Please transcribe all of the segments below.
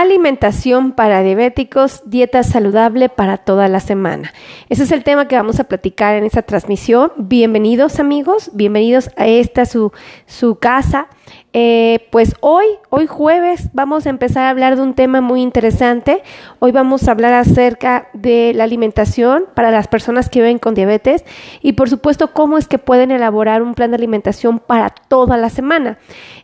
Alimentación para diabéticos, dieta saludable para toda la semana. Ese es el tema que vamos a platicar en esta transmisión. Bienvenidos amigos, bienvenidos a esta su, su casa. Eh, pues hoy, hoy jueves, vamos a empezar a hablar de un tema muy interesante. Hoy vamos a hablar acerca de la alimentación para las personas que viven con diabetes y por supuesto cómo es que pueden elaborar un plan de alimentación para toda la semana.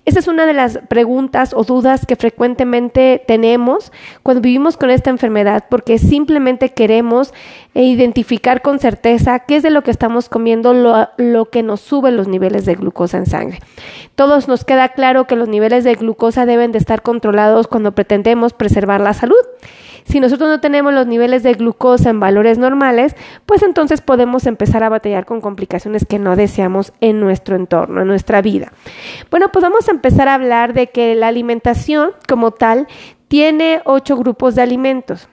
Esa es una de las preguntas o dudas que frecuentemente tenemos cuando vivimos con esta enfermedad porque simplemente queremos identificar con certeza qué es de lo que estamos comiendo lo, lo que nos sube los niveles de glucosa en sangre. Todos nos queda claro que los niveles de glucosa deben de estar controlados cuando pretendemos preservar la salud. Si nosotros no tenemos los niveles de glucosa en valores normales, pues entonces podemos empezar a batallar con complicaciones que no deseamos en nuestro entorno, en nuestra vida. Bueno, pues vamos a empezar a hablar de que la alimentación como tal tiene ocho grupos de alimentos.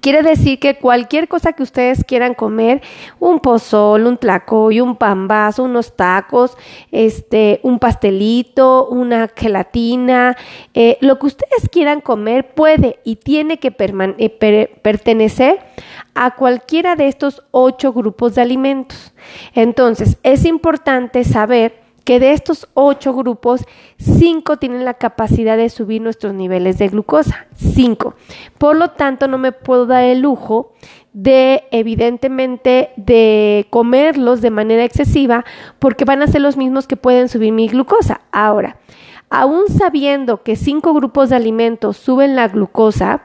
Quiere decir que cualquier cosa que ustedes quieran comer, un pozol, un tlacoy, un pambazo, unos tacos, este, un pastelito, una gelatina, eh, lo que ustedes quieran comer puede y tiene que eh, pertenecer a cualquiera de estos ocho grupos de alimentos. Entonces, es importante saber que de estos ocho grupos, cinco tienen la capacidad de subir nuestros niveles de glucosa. Cinco. Por lo tanto, no me puedo dar el lujo de, evidentemente, de comerlos de manera excesiva porque van a ser los mismos que pueden subir mi glucosa. Ahora, aún sabiendo que cinco grupos de alimentos suben la glucosa,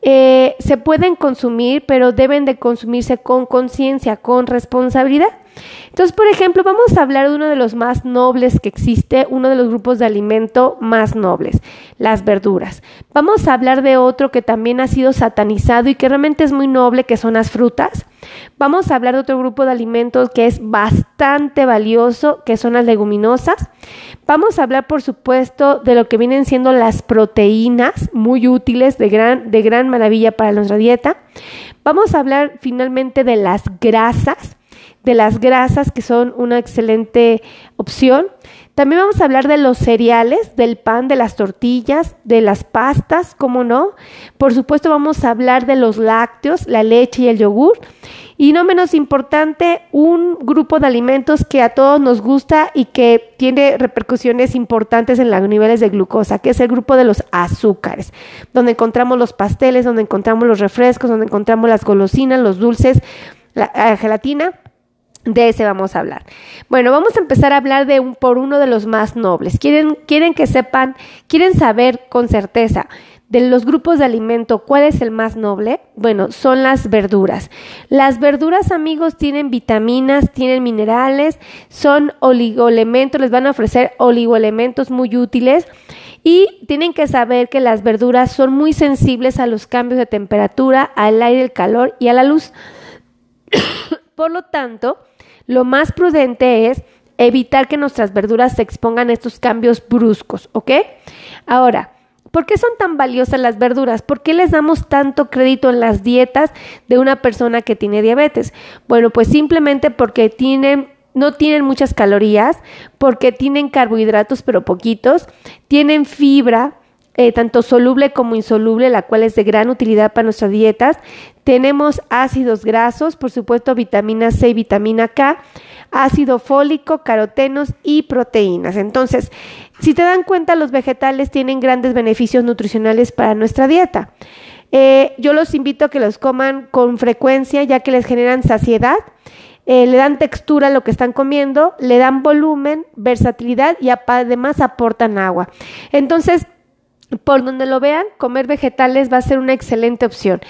eh, se pueden consumir, pero deben de consumirse con conciencia, con responsabilidad. Entonces, por ejemplo, vamos a hablar de uno de los más nobles que existe, uno de los grupos de alimento más nobles, las verduras. Vamos a hablar de otro que también ha sido satanizado y que realmente es muy noble, que son las frutas. Vamos a hablar de otro grupo de alimentos que es bastante valioso, que son las leguminosas. Vamos a hablar, por supuesto, de lo que vienen siendo las proteínas, muy útiles, de gran, de gran maravilla para nuestra dieta. Vamos a hablar finalmente de las grasas de las grasas, que son una excelente opción. También vamos a hablar de los cereales, del pan, de las tortillas, de las pastas, ¿cómo no? Por supuesto vamos a hablar de los lácteos, la leche y el yogur. Y no menos importante, un grupo de alimentos que a todos nos gusta y que tiene repercusiones importantes en los niveles de glucosa, que es el grupo de los azúcares, donde encontramos los pasteles, donde encontramos los refrescos, donde encontramos las golosinas, los dulces, la, la gelatina de ese vamos a hablar. Bueno, vamos a empezar a hablar de un, por uno de los más nobles. Quieren, quieren que sepan, quieren saber con certeza de los grupos de alimento, ¿cuál es el más noble? Bueno, son las verduras. Las verduras, amigos, tienen vitaminas, tienen minerales, son oligoelementos, les van a ofrecer oligoelementos muy útiles y tienen que saber que las verduras son muy sensibles a los cambios de temperatura, al aire, el calor y a la luz. Por lo tanto, lo más prudente es evitar que nuestras verduras se expongan a estos cambios bruscos, ¿ok? Ahora, ¿por qué son tan valiosas las verduras? ¿Por qué les damos tanto crédito en las dietas de una persona que tiene diabetes? Bueno, pues simplemente porque tienen no tienen muchas calorías, porque tienen carbohidratos pero poquitos, tienen fibra, eh, tanto soluble como insoluble, la cual es de gran utilidad para nuestras dietas. Tenemos ácidos grasos, por supuesto vitamina C y vitamina K, ácido fólico, carotenos y proteínas. Entonces, si te dan cuenta, los vegetales tienen grandes beneficios nutricionales para nuestra dieta. Eh, yo los invito a que los coman con frecuencia, ya que les generan saciedad. Eh, le dan textura a lo que están comiendo, le dan volumen, versatilidad y además aportan agua. Entonces, por donde lo vean, comer vegetales va a ser una excelente opción.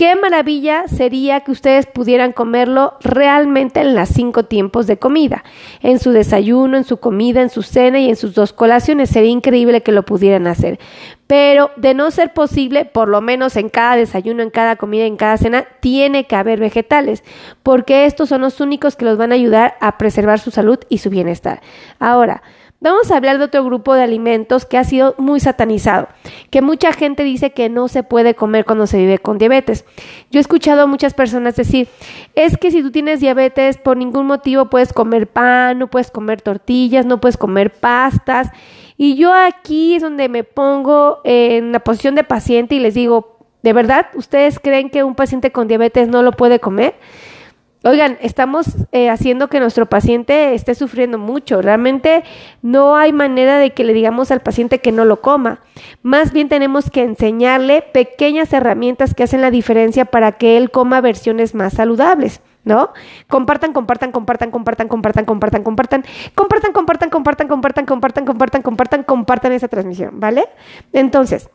Qué maravilla sería que ustedes pudieran comerlo realmente en las cinco tiempos de comida, en su desayuno, en su comida, en su cena y en sus dos colaciones. Sería increíble que lo pudieran hacer. Pero de no ser posible, por lo menos en cada desayuno, en cada comida, en cada cena, tiene que haber vegetales, porque estos son los únicos que los van a ayudar a preservar su salud y su bienestar. Ahora, Vamos a hablar de otro grupo de alimentos que ha sido muy satanizado, que mucha gente dice que no se puede comer cuando se vive con diabetes. Yo he escuchado a muchas personas decir, es que si tú tienes diabetes por ningún motivo puedes comer pan, no puedes comer tortillas, no puedes comer pastas. Y yo aquí es donde me pongo en la posición de paciente y les digo, ¿de verdad ustedes creen que un paciente con diabetes no lo puede comer? Oigan, estamos eh, haciendo que nuestro paciente esté sufriendo mucho. Realmente no hay manera de que le digamos al paciente que no lo coma. Más bien tenemos que enseñarle pequeñas herramientas que hacen la diferencia para que él coma versiones más saludables. ¿No? Compartan, compartan, compartan, compartan, compartan, compartan, compartan, compartan, compartan, compartan, compartan, compartan, compartan, compartan, compartan esa transmisión, ¿vale? Entonces,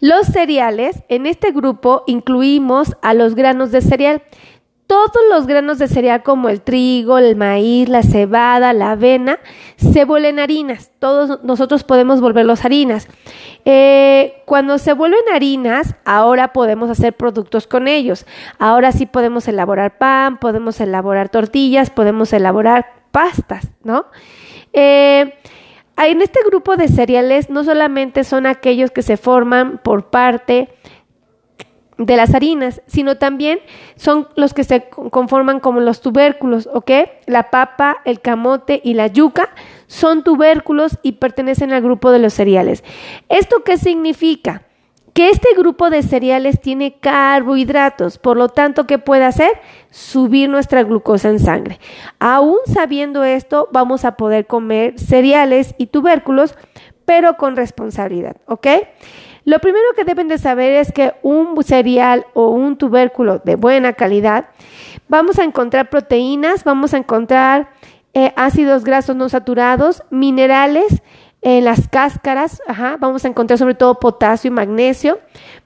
los cereales, en este grupo incluimos a los granos de cereal todos los granos de cereal como el trigo, el maíz, la cebada, la avena, se vuelven harinas. Todos nosotros podemos volverlos harinas. Eh, cuando se vuelven harinas, ahora podemos hacer productos con ellos. Ahora sí podemos elaborar pan, podemos elaborar tortillas, podemos elaborar pastas, ¿no? Eh, en este grupo de cereales no solamente son aquellos que se forman por parte de las harinas, sino también son los que se conforman como los tubérculos, ¿ok? La papa, el camote y la yuca son tubérculos y pertenecen al grupo de los cereales. ¿Esto qué significa? Que este grupo de cereales tiene carbohidratos, por lo tanto, ¿qué puede hacer? Subir nuestra glucosa en sangre. Aún sabiendo esto, vamos a poder comer cereales y tubérculos, pero con responsabilidad, ¿ok? Lo primero que deben de saber es que un cereal o un tubérculo de buena calidad, vamos a encontrar proteínas, vamos a encontrar eh, ácidos grasos no saturados, minerales en las cáscaras, vamos a encontrar sobre todo potasio y magnesio,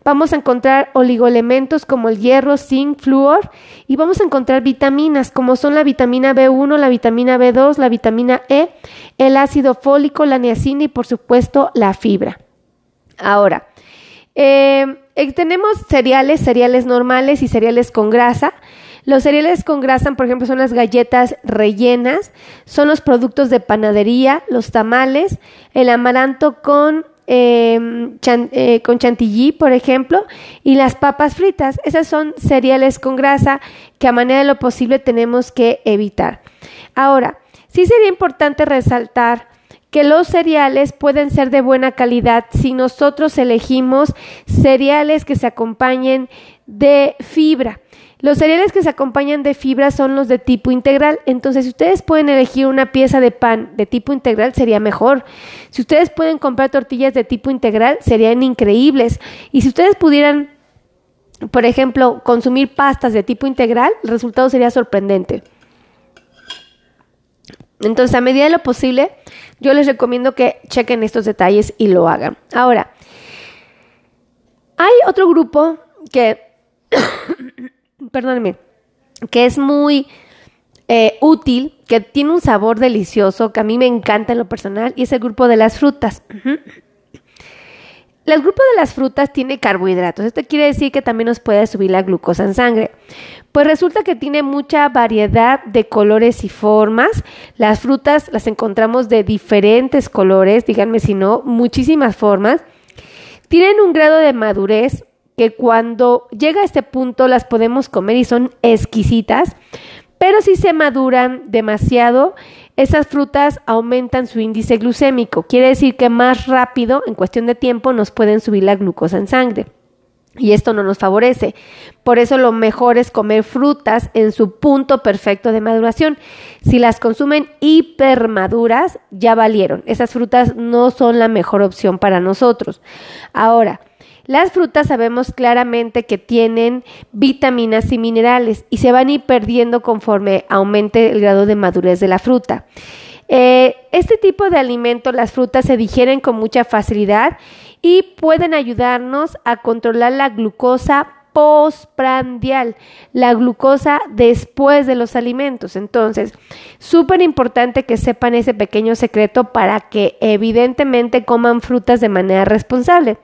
vamos a encontrar oligoelementos como el hierro, zinc, flúor y vamos a encontrar vitaminas como son la vitamina B1, la vitamina B2, la vitamina E, el ácido fólico, la niacina y por supuesto la fibra. Ahora, eh, eh, tenemos cereales, cereales normales y cereales con grasa. Los cereales con grasa, por ejemplo, son las galletas rellenas, son los productos de panadería, los tamales, el amaranto con, em, eh, con chantilly, por ejemplo, y las papas fritas. Esas son cereales con grasa que a manera de lo posible tenemos que evitar. Ahora, sí sería importante resaltar que los cereales pueden ser de buena calidad si nosotros elegimos cereales que se acompañen de fibra. Los cereales que se acompañan de fibra son los de tipo integral. Entonces, si ustedes pueden elegir una pieza de pan de tipo integral, sería mejor. Si ustedes pueden comprar tortillas de tipo integral, serían increíbles. Y si ustedes pudieran, por ejemplo, consumir pastas de tipo integral, el resultado sería sorprendente. Entonces, a medida de lo posible, yo les recomiendo que chequen estos detalles y lo hagan. Ahora, hay otro grupo que, perdónenme, que es muy eh, útil, que tiene un sabor delicioso, que a mí me encanta en lo personal, y es el grupo de las frutas. El grupo de las frutas tiene carbohidratos. Esto quiere decir que también nos puede subir la glucosa en sangre. Pues resulta que tiene mucha variedad de colores y formas. Las frutas las encontramos de diferentes colores, díganme si no, muchísimas formas. Tienen un grado de madurez que cuando llega a este punto las podemos comer y son exquisitas, pero si se maduran demasiado, esas frutas aumentan su índice glucémico. Quiere decir que más rápido, en cuestión de tiempo, nos pueden subir la glucosa en sangre. Y esto no nos favorece. Por eso lo mejor es comer frutas en su punto perfecto de maduración. Si las consumen hipermaduras, ya valieron. Esas frutas no son la mejor opción para nosotros. Ahora, las frutas sabemos claramente que tienen vitaminas y minerales y se van a ir perdiendo conforme aumente el grado de madurez de la fruta. Eh, este tipo de alimento, las frutas se digieren con mucha facilidad y pueden ayudarnos a controlar la glucosa postprandial, la glucosa después de los alimentos. Entonces, súper importante que sepan ese pequeño secreto para que evidentemente coman frutas de manera responsable.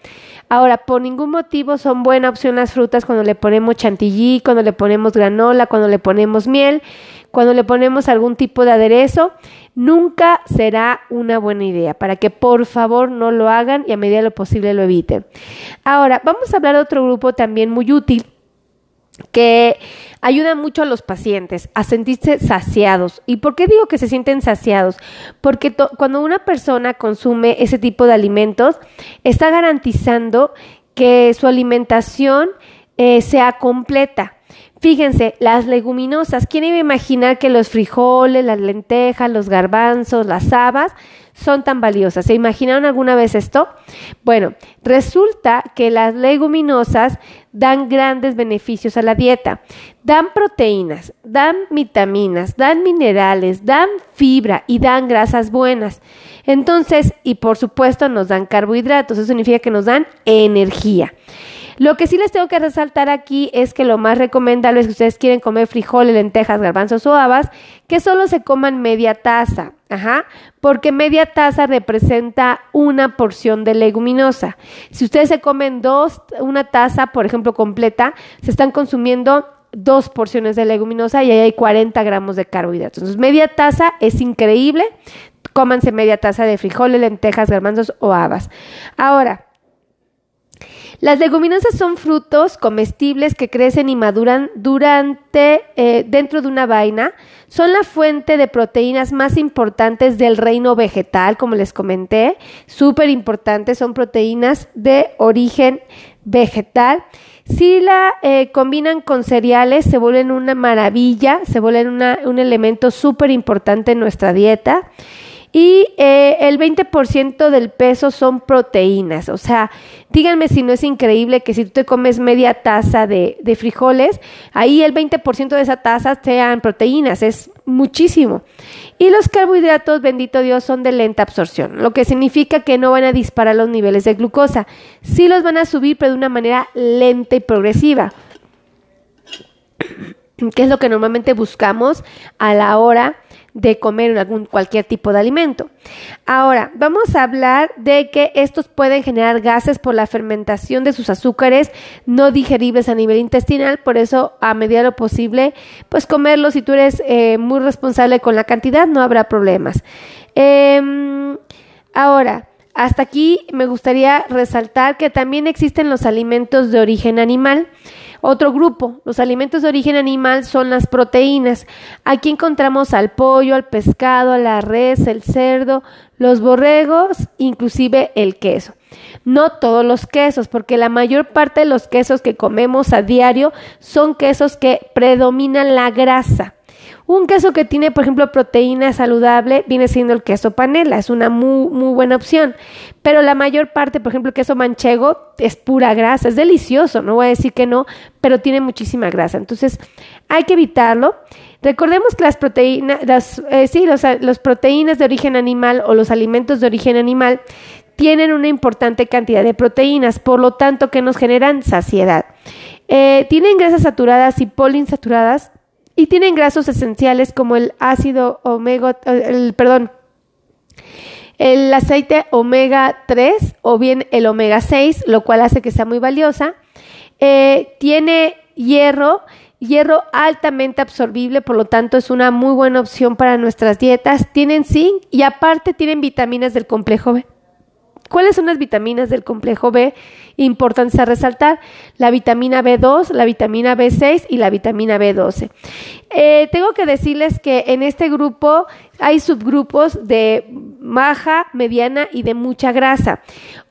Ahora, por ningún motivo son buena opción las frutas cuando le ponemos chantilly, cuando le ponemos granola, cuando le ponemos miel, cuando le ponemos algún tipo de aderezo. Nunca será una buena idea para que por favor no lo hagan y a medida de lo posible lo eviten. Ahora, vamos a hablar de otro grupo también muy útil que ayuda mucho a los pacientes a sentirse saciados. ¿Y por qué digo que se sienten saciados? Porque cuando una persona consume ese tipo de alimentos, está garantizando que su alimentación eh, sea completa. Fíjense, las leguminosas, ¿quién iba a imaginar que los frijoles, las lentejas, los garbanzos, las habas son tan valiosas? ¿Se imaginaron alguna vez esto? Bueno, resulta que las leguminosas dan grandes beneficios a la dieta. Dan proteínas, dan vitaminas, dan minerales, dan fibra y dan grasas buenas. Entonces, y por supuesto nos dan carbohidratos, eso significa que nos dan energía. Lo que sí les tengo que resaltar aquí es que lo más recomendable es que ustedes quieren comer frijoles, lentejas, garbanzos o habas, que solo se coman media taza, ajá, porque media taza representa una porción de leguminosa. Si ustedes se comen dos, una taza, por ejemplo, completa, se están consumiendo dos porciones de leguminosa y ahí hay 40 gramos de carbohidratos. Entonces, media taza es increíble. Cómanse media taza de frijoles, lentejas, garbanzos o habas. Ahora, las leguminosas son frutos comestibles que crecen y maduran durante eh, dentro de una vaina. Son la fuente de proteínas más importantes del reino vegetal, como les comenté. Súper importantes, son proteínas de origen vegetal. Si la eh, combinan con cereales, se vuelven una maravilla, se vuelven un elemento súper importante en nuestra dieta y eh, el 20% del peso son proteínas. O sea, díganme si no es increíble que si tú te comes media taza de, frijoles, ahí el 20% de esa taza sean proteínas, es muchísimo. Y los carbohidratos, bendito Dios, son de lenta absorción, lo que significa que no van a disparar los niveles de glucosa. Sí los van a subir, pero de una manera lenta y progresiva que es lo que normalmente buscamos a la hora de comer algún cualquier tipo de alimento. Ahora, vamos a hablar de que estos pueden generar gases por la fermentación de sus azúcares no digeribles a nivel intestinal, por eso a medida lo posible, pues comerlos si tú eres eh, muy responsable con la cantidad, no habrá problemas. Em, ahora, hasta aquí me gustaría resaltar que también existen los alimentos de origen animal. Otro grupo, los alimentos de origen animal son las proteínas. Aquí encontramos al pollo, al pescado, a la res, el cerdo, los borregos, inclusive el queso. No todos los quesos, porque la mayor parte de los quesos que comemos a diario son quesos que predominan la grasa. Un queso que tiene, por ejemplo, proteína saludable viene siendo el queso panela, es una muy, muy buena opción. Pero la mayor parte, por ejemplo, el queso manchego es pura grasa, es delicioso, no voy a decir que no, pero tiene muchísima grasa. Entonces, hay que evitarlo. Recordemos que las proteínas, las, eh, sí, los, proteínas de origen animal o los alimentos de origen animal tienen una importante cantidad de proteínas, por lo tanto que nos generan saciedad. Eh, tienen grasas saturadas y poliinsaturadas y tienen grasos esenciales como el ácido omega, el, perdón, el aceite omega 3 o bien el omega 6, lo cual hace que sea muy valiosa. Eh, tiene hierro, hierro altamente absorbible, por lo tanto es una muy buena opción para nuestras dietas. Tienen zinc y aparte tienen vitaminas del complejo B. ¿Cuáles son las vitaminas del complejo B importantes a resaltar? La vitamina B2, la vitamina B6 y la vitamina B12. Eh, tengo que decirles que en este grupo hay subgrupos de baja, mediana y de mucha grasa.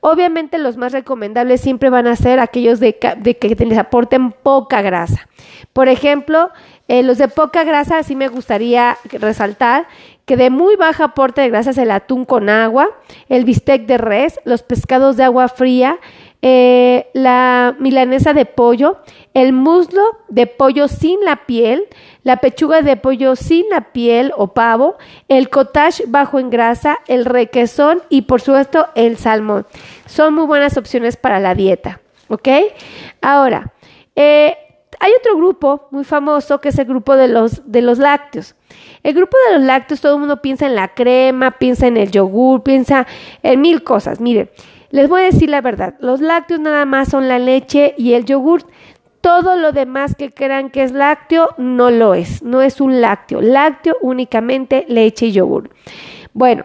Obviamente los más recomendables siempre van a ser aquellos de, que les aporten poca grasa. Por ejemplo, eh, los de poca grasa, sí me gustaría resaltar que de muy baja aporte de grasa es el atún con agua, el bistec de res, los pescados de agua fría, eh, la milanesa de pollo, el muslo de pollo sin la piel, la pechuga de pollo sin la piel o pavo, el cottage bajo en grasa, el requesón y por supuesto el salmón. Son muy buenas opciones para la dieta. ¿Ok? Ahora, eh, hay otro grupo muy famoso que es el grupo de los, de los lácteos. El grupo de los lácteos, todo el mundo piensa en la crema, piensa en el yogur, piensa en mil cosas. Miren, les voy a decir la verdad, los lácteos nada más son la leche y el yogur. Todo lo demás que crean que es lácteo no lo es, no es un lácteo. Lácteo únicamente leche y yogur. Bueno,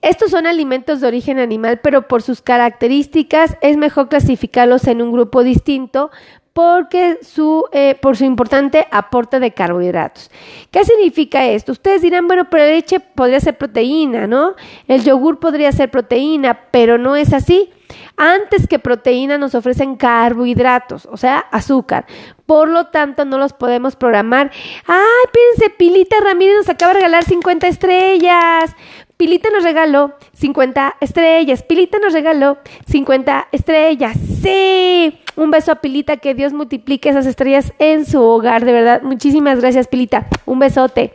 estos son alimentos de origen animal, pero por sus características es mejor clasificarlos en un grupo distinto porque su, eh, por su importante aporte de carbohidratos. ¿Qué significa esto? Ustedes dirán, bueno, pero la leche podría ser proteína, ¿no? El yogur podría ser proteína, pero no es así. Antes que proteína nos ofrecen carbohidratos, o sea, azúcar. Por lo tanto, no los podemos programar. Ay, fíjense, Pilita Ramírez nos acaba de regalar 50 estrellas. Pilita nos regaló 50 estrellas. Pilita nos regaló 50 estrellas. Sí. Un beso a Pilita, que Dios multiplique esas estrellas en su hogar, de verdad. Muchísimas gracias, Pilita. Un besote.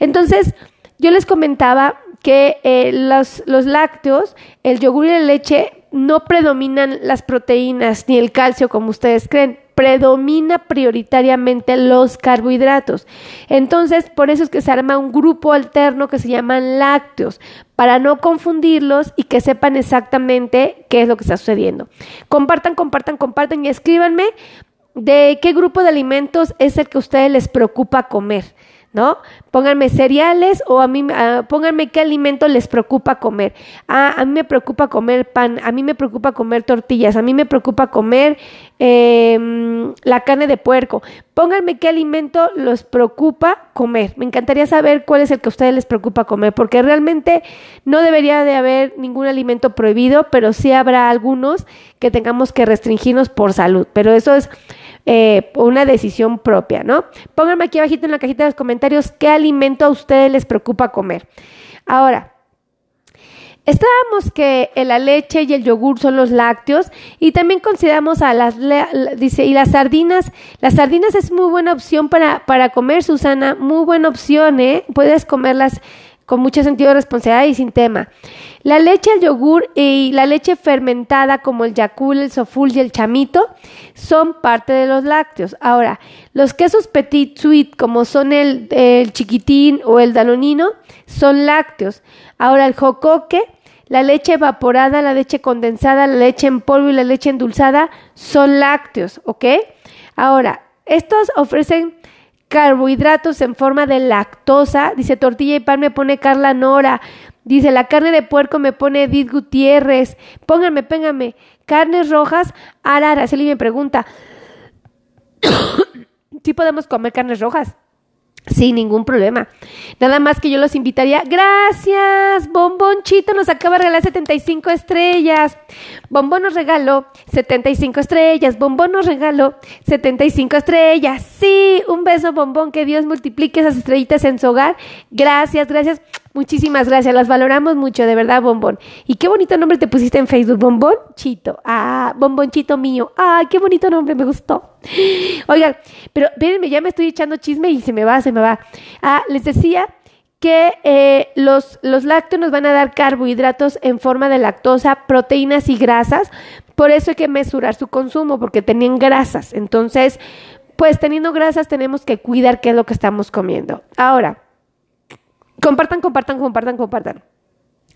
Entonces, yo les comentaba que eh, los, los lácteos, el yogur y la leche no predominan las proteínas ni el calcio como ustedes creen, predomina prioritariamente los carbohidratos. Entonces, por eso es que se arma un grupo alterno que se llaman lácteos, para no confundirlos y que sepan exactamente qué es lo que está sucediendo. Compartan, compartan, compartan y escríbanme de qué grupo de alimentos es el que a ustedes les preocupa comer. ¿no? Pónganme cereales o a mí, ah, pónganme qué alimento les preocupa comer. Ah, a mí me preocupa comer pan, a mí me preocupa comer tortillas, a mí me preocupa comer em, la carne de puerco. Pónganme qué alimento les preocupa comer. Me encantaría saber cuál es el que a ustedes les preocupa comer, porque realmente no debería de haber ningún alimento prohibido, pero sí habrá algunos que tengamos que restringirnos por salud. Pero eso es eh, una decisión propia, ¿no? Pónganme aquí abajito en la cajita de los comentarios qué alimento a ustedes les preocupa comer. Ahora, Estábamos que la leche y el yogur son los lácteos y también consideramos a las, dice, y las sardinas. Las sardinas es muy buena opción para, para comer, Susana, muy buena opción, ¿eh? Puedes comerlas con mucho sentido de responsabilidad y sin tema. La leche, el yogur y la leche fermentada como el yacul, el soful y el chamito son parte de los lácteos. Ahora, los quesos petit sweet como son el, el chiquitín o el danonino son lácteos. Ahora, el jocoque, la leche evaporada, la leche condensada, la leche en polvo y la leche endulzada son lácteos, ¿ok? Ahora, estos ofrecen carbohidratos en forma de lactosa. Dice tortilla y pan me pone Carla Nora. Dice la carne de puerco me pone Edith Gutiérrez. Pónganme, pónganme. Carnes rojas, Arara. Se me pregunta. ¿Sí podemos comer carnes rojas? Sin ningún problema. Nada más que yo los invitaría. Gracias. Bombonchito nos acaba de regalar 75 estrellas. Bombón nos regaló 75 estrellas. Bombón nos regaló 75 estrellas. Sí, un beso, bombón. Que Dios multiplique esas estrellitas en su hogar. Gracias, gracias. Muchísimas gracias, las valoramos mucho, de verdad, Bombón. Y qué bonito nombre te pusiste en Facebook, Bombón Chito. Ah, Bombonchito mío. Ah, qué bonito nombre, me gustó. Oigan, pero véanme, ya me estoy echando chisme y se me va, se me va. Ah, les decía que eh, los, los lácteos nos van a dar carbohidratos en forma de lactosa, proteínas y grasas. Por eso hay que mesurar su consumo, porque tenían grasas. Entonces, pues teniendo grasas tenemos que cuidar qué es lo que estamos comiendo. Ahora, Compartan, compartan, compartan, compartan.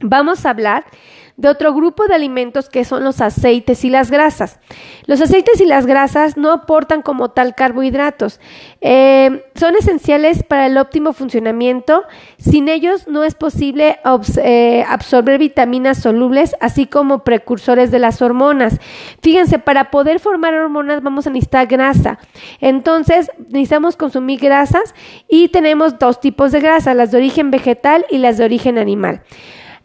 Vamos a hablar de otro grupo de alimentos que son los aceites y las grasas. Los aceites y las grasas no aportan como tal carbohidratos. Eh, son esenciales para el óptimo funcionamiento. Sin ellos no es posible eh, absorber vitaminas solubles, así como precursores de las hormonas. Fíjense, para poder formar hormonas vamos a necesitar grasa. Entonces, necesitamos consumir grasas y tenemos dos tipos de grasa, las de origen vegetal y las de origen animal.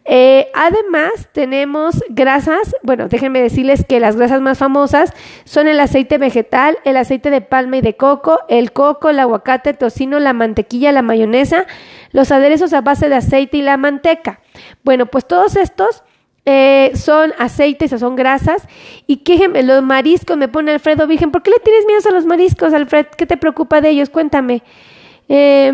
Eh, además, tenemos grasas, bueno, déjenme decirles que las grasas más famosas son el aceite vegetal, el aceite de palma y de coco, el coco, el aguacate, el tocino, la mantequilla, la mayonesa, los aderezos a base de aceite y la manteca. Bueno, pues todos estos eh, son aceites o son grasas. Y quéjenme, los mariscos, me pone Alfredo Virgen, ¿por qué le tienes miedo a los mariscos, Alfred? ¿Qué te preocupa de ellos? Cuéntame. Eh,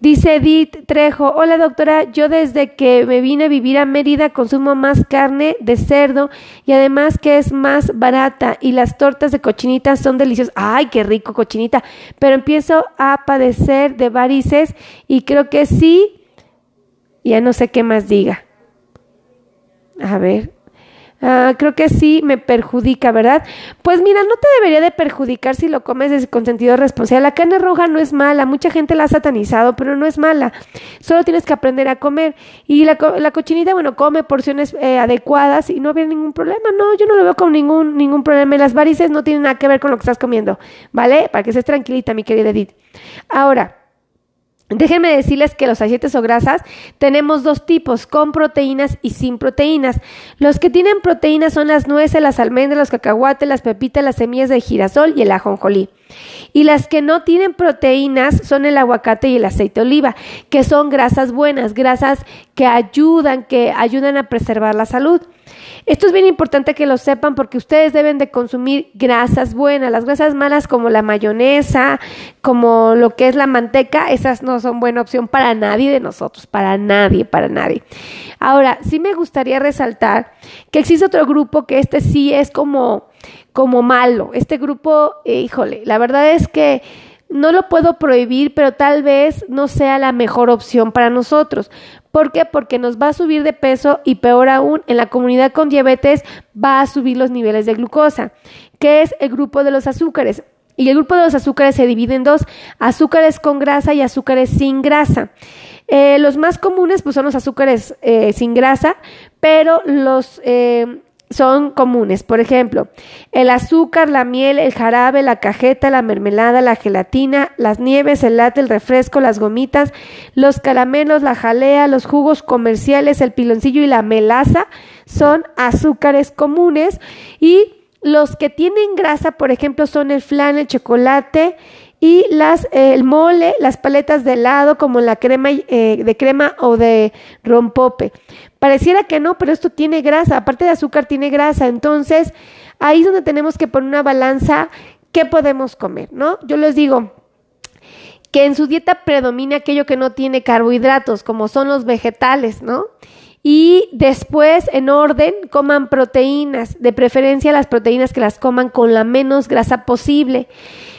Dice Edith Trejo, hola doctora, yo desde que me vine a vivir a Mérida consumo más carne de cerdo y además que es más barata y las tortas de cochinita son deliciosas. Ay, qué rico cochinita, pero empiezo a padecer de varices y creo que sí, ya no sé qué más diga. A ver, Ah, creo que sí me perjudica, ¿verdad? Pues mira, no te debería de perjudicar si lo comes con sentido responsable. La carne roja no es mala, mucha gente la ha satanizado, pero no es mala. Solo tienes que aprender a comer. Y la, la cochinita, bueno, come porciones eh, adecuadas y no había ningún problema. No, yo no lo veo con ningún, ningún problema. las varices no tienen nada que ver con lo que estás comiendo, ¿vale? Para que estés tranquilita, mi querida Edith. Ahora, Déjenme decirles que los aceites o grasas tenemos dos tipos, con proteínas y sin proteínas. Los que tienen proteínas son las nueces, las almendras, los cacahuates, las pepitas, las semillas de girasol y el ajonjolí. Y las que no tienen proteínas son el aguacate y el aceite de oliva, que son grasas buenas, grasas que ayudan, que ayudan a preservar la salud. Esto es bien importante que lo sepan porque ustedes deben de consumir grasas buenas. Las grasas malas como la mayonesa, como lo que es la manteca, esas no son buena opción para nadie de nosotros, para nadie, para nadie. Ahora, sí me gustaría resaltar que existe otro grupo que este sí es como, como malo. Este grupo, híjole, la verdad es que no lo puedo prohibir, pero tal vez no sea la mejor opción para nosotros. ¿Por qué? Porque nos va a subir de peso y peor aún, en la comunidad con diabetes va a subir los niveles de glucosa, que es el grupo de los azúcares. Y el grupo de los azúcares se divide en dos, azúcares con grasa y azúcares sin grasa. Eh, los más comunes pues, son los azúcares eh, sin grasa, pero los eh, son comunes. Por ejemplo, el azúcar, la miel, el jarabe, la cajeta, la mermelada, la gelatina, las nieves, el latte, el refresco, las gomitas, los caramelos, la jalea, los jugos comerciales, el piloncillo y la melaza son azúcares comunes y los que tienen grasa, por ejemplo, son el flan, el chocolate y las, el mole, las paletas de helado como la crema eh, de crema o de rompope. Pareciera que no, pero esto tiene grasa, aparte de azúcar tiene grasa, entonces ahí es donde tenemos que poner una balanza qué podemos comer, ¿no? Yo les digo que en su dieta predomina aquello que no tiene carbohidratos, como son los vegetales, ¿no? Y después, en orden, coman proteínas, de preferencia las proteínas que las coman con la menos grasa posible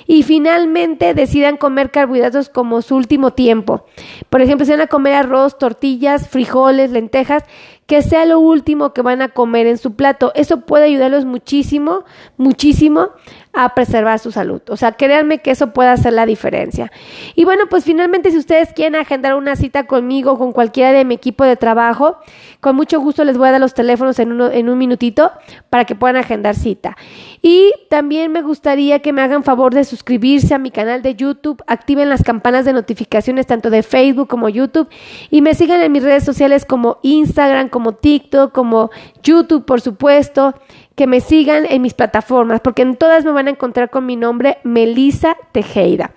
y finalmente decidan comer carbohidratos como su último tiempo. Por ejemplo, si van a comer arroz, tortillas, frijoles, lentejas, que sea lo último que van a comer en su plato. Eso puede ayudarlos muchísimo, muchísimo a preservar su salud. O sea, créanme que eso puede hacer la diferencia. Y bueno, pues finalmente si ustedes quieren agendar una cita conmigo, con cualquiera de mi equipo de trabajo, con mucho gusto les voy a dar los teléfonos en, en un minutito para que puedan agendar cita. Y también me gustaría que me hagan favor de suscribirse a mi canal de YouTube, activen las campanas de notificaciones tanto de Facebook como YouTube y me sigan en mis redes sociales como Instagram, como TikTok, como YouTube, por supuesto, que me sigan en mis plataformas, porque en todas me van a encontrar con mi nombre, Melisa Tejeda.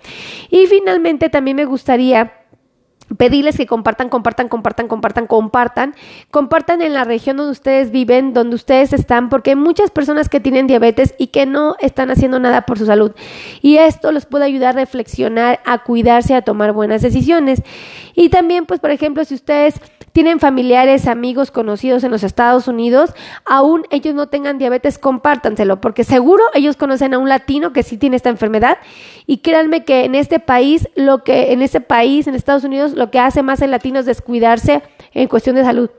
Y finalmente también me gustaría pedirles que compartan, compartan, compartan, compartan, compartan, compartan en la región donde ustedes viven, donde ustedes están, porque hay muchas personas que tienen diabetes y que no están haciendo nada por su salud. Y esto los puede ayudar a reflexionar, a cuidarse, a tomar buenas decisiones. Y también, pues, por ejemplo, si ustedes tienen familiares, amigos, conocidos en los Estados Unidos, aún ellos no tengan diabetes, compártanselo, porque seguro ellos conocen a un latino que sí tiene esta enfermedad y créanme que en este país, lo que en este país, en Estados Unidos, lo que hace más el latino es descuidarse en cuestión de salud.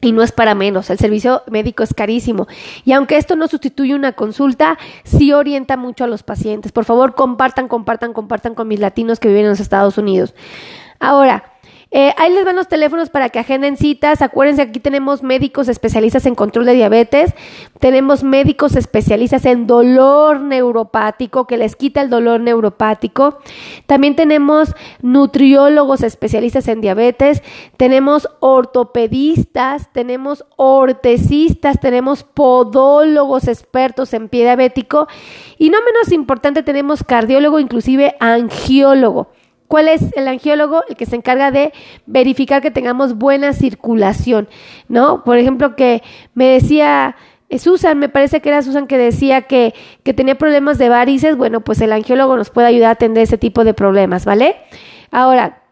Y no es para menos, el servicio médico es carísimo. Y aunque esto no sustituye una consulta, sí orienta mucho a los pacientes. Por favor, compartan, compartan, compartan con mis latinos que viven en los Estados Unidos. Ahora, eh, ahí les van los teléfonos para que agenden citas. Acuérdense, aquí tenemos médicos especialistas en control de diabetes, tenemos médicos especialistas en dolor neuropático, que les quita el dolor neuropático. También tenemos nutriólogos especialistas en diabetes, tenemos ortopedistas, tenemos ortesistas, tenemos podólogos expertos en pie diabético y no menos importante, tenemos cardiólogo, inclusive angiólogo. ¿Cuál es el angiólogo? El que se encarga de verificar que tengamos buena circulación, ¿no? Por ejemplo, que me decía eh, Susan, me parece que era Susan que decía que, que tenía problemas de varices, bueno, pues el angiólogo nos puede ayudar a atender ese tipo de problemas, ¿vale? Ahora,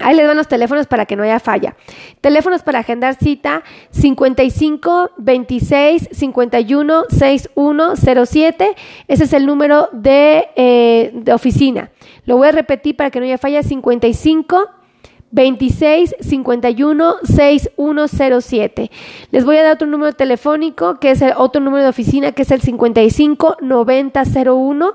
Ahí les van los teléfonos para que no haya falla. Teléfonos para agendar cita 55 26 51 6107. Ese es el número de, eh, de, oficina. Lo voy a repetir para que no haya falla. 55 26 51 6107. Les voy a dar otro número telefónico, que es el otro número de oficina, que es el 55 90 01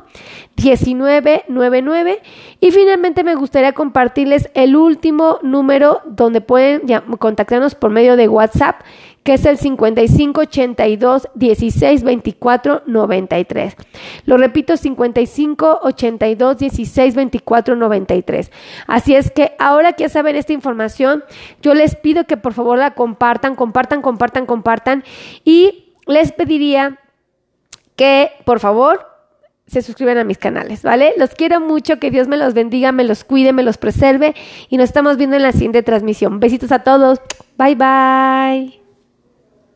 1999. Y finalmente me gustaría compartirles el último número donde pueden contactarnos por medio de WhatsApp, que es el 55 82 16 24 93. Lo repito, 55 82 16 24 93. Así es que ahora que ya saben esta información, yo les pido que por favor la compartan, compartan, compartan, compartan y les pediría que por favor se suscriban a mis canales, ¿vale? Los quiero mucho, que Dios me los bendiga, me los cuide, me los preserve y nos estamos viendo en la siguiente transmisión. Besitos a todos. Bye bye.